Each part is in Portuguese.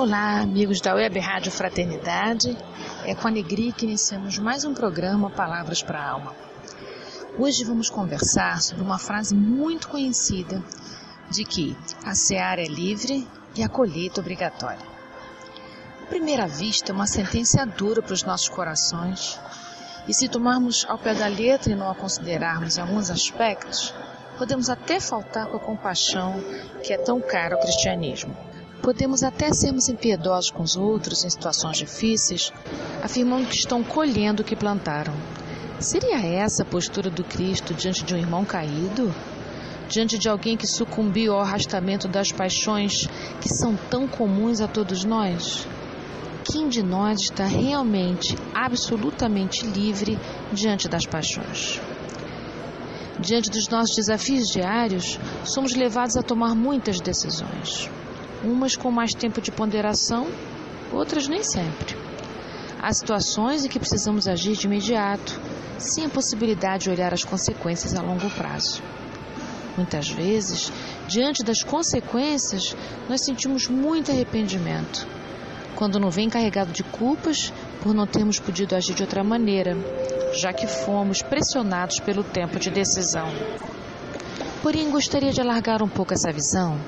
Olá, amigos da Web Rádio Fraternidade. É com alegria que iniciamos mais um programa Palavras para a Alma. Hoje vamos conversar sobre uma frase muito conhecida de que a seara é livre e a colheita obrigatória. À primeira vista, é uma sentença dura para os nossos corações, e se tomarmos ao pé da letra e não a considerarmos em alguns aspectos, podemos até faltar com a compaixão que é tão cara ao cristianismo. Podemos até sermos impiedosos com os outros em situações difíceis, afirmando que estão colhendo o que plantaram. Seria essa a postura do Cristo diante de um irmão caído? Diante de alguém que sucumbiu ao arrastamento das paixões que são tão comuns a todos nós? Quem de nós está realmente, absolutamente livre diante das paixões? Diante dos nossos desafios diários, somos levados a tomar muitas decisões umas com mais tempo de ponderação, outras nem sempre. Há situações em que precisamos agir de imediato, sem a possibilidade de olhar as consequências a longo prazo. Muitas vezes, diante das consequências, nós sentimos muito arrependimento, quando não vem carregado de culpas por não termos podido agir de outra maneira, já que fomos pressionados pelo tempo de decisão. Porém, gostaria de alargar um pouco essa visão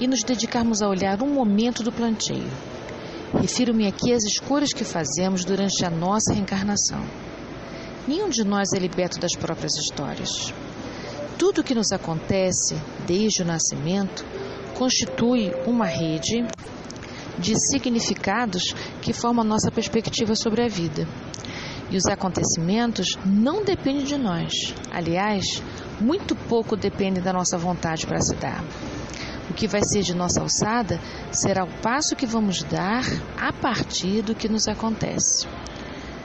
e nos dedicarmos a olhar um momento do plantio. Refiro-me aqui às escolhas que fazemos durante a nossa reencarnação. Nenhum de nós é liberto das próprias histórias. Tudo o que nos acontece desde o nascimento constitui uma rede de significados que formam a nossa perspectiva sobre a vida. E os acontecimentos não dependem de nós. Aliás, muito pouco dependem da nossa vontade para se dar. O que vai ser de nossa alçada será o passo que vamos dar a partir do que nos acontece.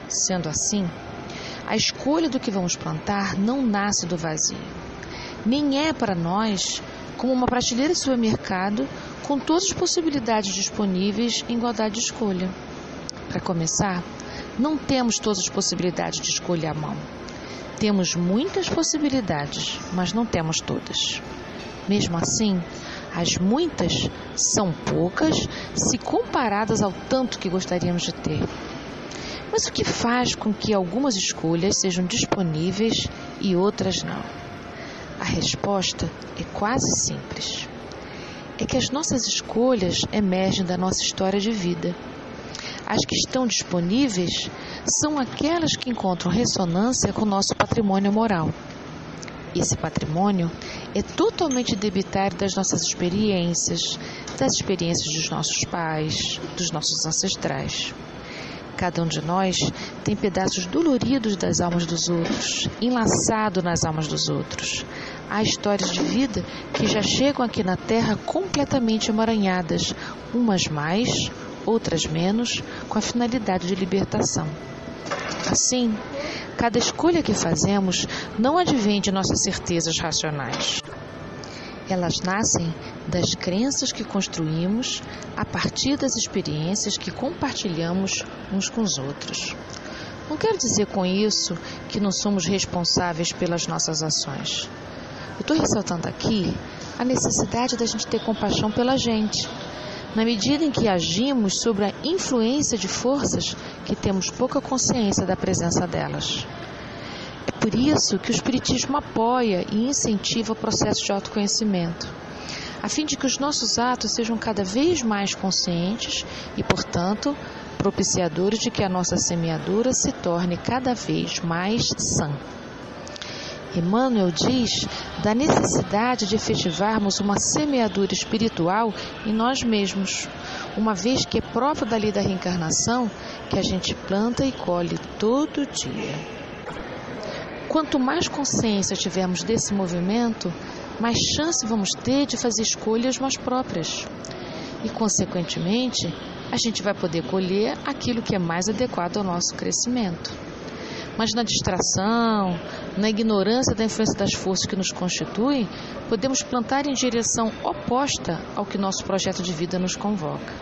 Sendo assim, a escolha do que vamos plantar não nasce do vazio. Nem é para nós como uma prateleira de supermercado com todas as possibilidades disponíveis em igualdade de escolha. Para começar, não temos todas as possibilidades de escolha à mão. Temos muitas possibilidades, mas não temos todas. Mesmo assim, as muitas são poucas se comparadas ao tanto que gostaríamos de ter. Mas o que faz com que algumas escolhas sejam disponíveis e outras não? A resposta é quase simples. É que as nossas escolhas emergem da nossa história de vida. As que estão disponíveis são aquelas que encontram ressonância com o nosso patrimônio moral. Esse patrimônio é totalmente debitário das nossas experiências, das experiências dos nossos pais, dos nossos ancestrais. Cada um de nós tem pedaços doloridos das almas dos outros, enlaçado nas almas dos outros. Há histórias de vida que já chegam aqui na Terra completamente emaranhadas, umas mais, outras menos, com a finalidade de libertação. Assim, cada escolha que fazemos não advém de nossas certezas racionais. Elas nascem das crenças que construímos a partir das experiências que compartilhamos uns com os outros. Não quero dizer com isso que não somos responsáveis pelas nossas ações. Eu estou ressaltando aqui a necessidade da gente ter compaixão pela gente, na medida em que agimos sobre a influência de forças que temos pouca consciência da presença delas. É por isso que o Espiritismo apoia e incentiva o processo de autoconhecimento, a fim de que os nossos atos sejam cada vez mais conscientes e, portanto, propiciadores de que a nossa semeadura se torne cada vez mais sã. Emmanuel diz da necessidade de efetivarmos uma semeadura espiritual em nós mesmos, uma vez que é próprio da lei da reencarnação que a gente planta e colhe todo dia. Quanto mais consciência tivermos desse movimento, mais chance vamos ter de fazer escolhas mais próprias. E, consequentemente, a gente vai poder colher aquilo que é mais adequado ao nosso crescimento. Mas na distração, na ignorância da influência das forças que nos constituem, podemos plantar em direção oposta ao que nosso projeto de vida nos convoca.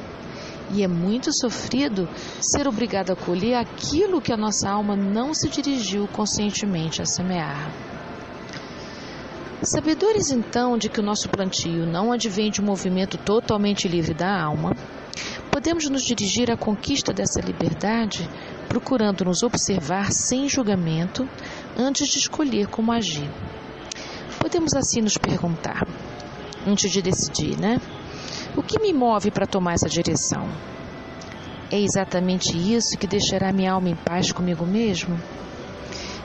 E é muito sofrido ser obrigado a colher aquilo que a nossa alma não se dirigiu conscientemente a semear. Sabedores então de que o nosso plantio não advém de um movimento totalmente livre da alma, podemos nos dirigir à conquista dessa liberdade procurando nos observar sem julgamento antes de escolher como agir. Podemos assim nos perguntar, antes de decidir, né? O que me move para tomar essa direção? É exatamente isso que deixará minha alma em paz comigo mesmo?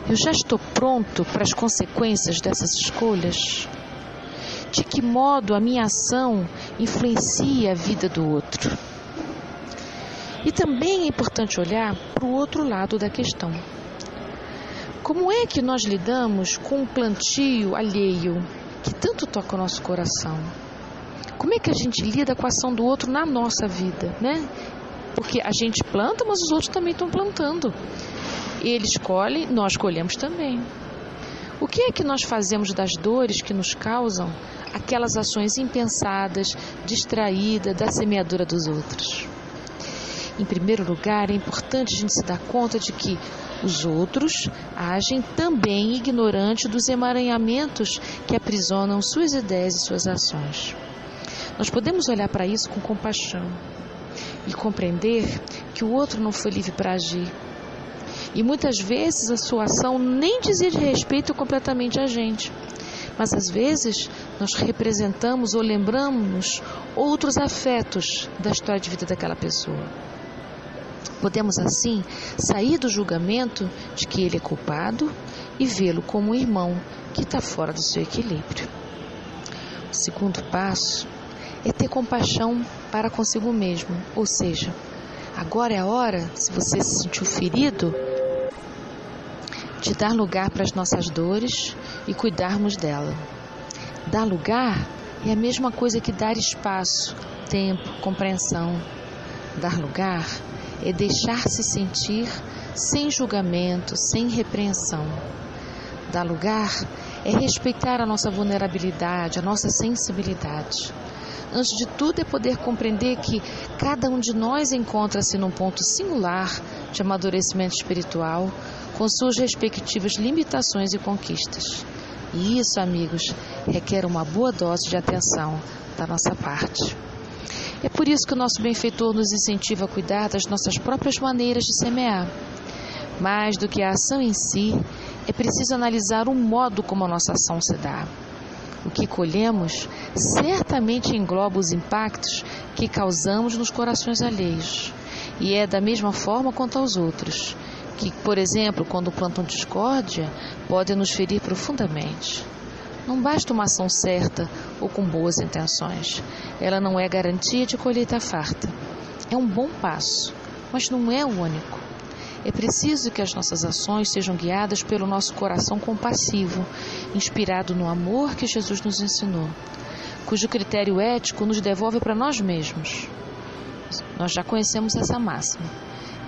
Eu já estou pronto para as consequências dessas escolhas? De que modo a minha ação influencia a vida do outro? E também é importante olhar para o outro lado da questão. Como é que nós lidamos com um plantio alheio que tanto toca o nosso coração? Como é que a gente lida com a ação do outro na nossa vida, né? Porque a gente planta, mas os outros também estão plantando. Ele escolhe, nós colhemos também. O que é que nós fazemos das dores que nos causam aquelas ações impensadas, distraídas da semeadura dos outros? Em primeiro lugar, é importante a gente se dar conta de que os outros agem também ignorante dos emaranhamentos que aprisionam suas ideias e suas ações. Nós podemos olhar para isso com compaixão e compreender que o outro não foi livre para agir. E muitas vezes a sua ação nem dizia de respeito completamente a gente. Mas às vezes nós representamos ou lembramos outros afetos da história de vida daquela pessoa. Podemos assim sair do julgamento de que ele é culpado e vê-lo como um irmão que está fora do seu equilíbrio. O segundo passo é ter compaixão para consigo mesmo, ou seja, agora é a hora, se você se sentiu ferido, de dar lugar para as nossas dores e cuidarmos dela. Dar lugar é a mesma coisa que dar espaço, tempo, compreensão. Dar lugar é deixar-se sentir sem julgamento, sem repreensão. Dar lugar é respeitar a nossa vulnerabilidade, a nossa sensibilidade. Antes de tudo, é poder compreender que cada um de nós encontra-se num ponto singular de amadurecimento espiritual, com suas respectivas limitações e conquistas. E isso, amigos, requer uma boa dose de atenção da nossa parte. É por isso que o nosso benfeitor nos incentiva a cuidar das nossas próprias maneiras de semear. Mais do que a ação em si, é preciso analisar o modo como a nossa ação se dá. O que colhemos certamente engloba os impactos que causamos nos corações alheios. E é da mesma forma quanto aos outros, que, por exemplo, quando plantam discórdia, podem nos ferir profundamente. Não basta uma ação certa ou com boas intenções. Ela não é garantia de colheita farta. É um bom passo, mas não é o único. É preciso que as nossas ações sejam guiadas pelo nosso coração compassivo, inspirado no amor que Jesus nos ensinou, cujo critério ético nos devolve para nós mesmos. Nós já conhecemos essa máxima: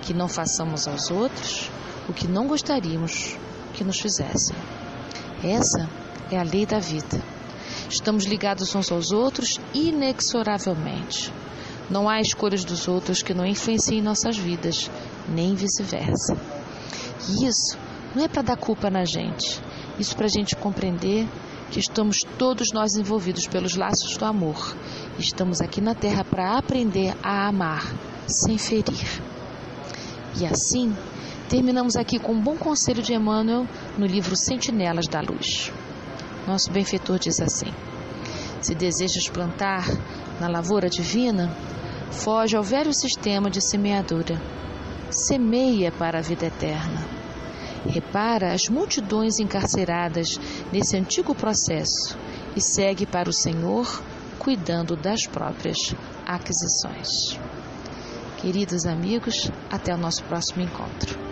que não façamos aos outros o que não gostaríamos que nos fizessem. Essa é a lei da vida. Estamos ligados uns aos outros inexoravelmente. Não há escolhas dos outros que não influenciem nossas vidas, nem vice-versa. E isso não é para dar culpa na gente, isso para a gente compreender que estamos todos nós envolvidos pelos laços do amor. Estamos aqui na Terra para aprender a amar, sem ferir. E assim, terminamos aqui com um bom conselho de Emmanuel no livro Sentinelas da Luz. Nosso benfeitor diz assim: Se desejas plantar na lavoura divina, foge ao velho sistema de semeadura. Semeia para a vida eterna. Repara as multidões encarceradas nesse antigo processo e segue para o Senhor, cuidando das próprias aquisições. Queridos amigos, até o nosso próximo encontro.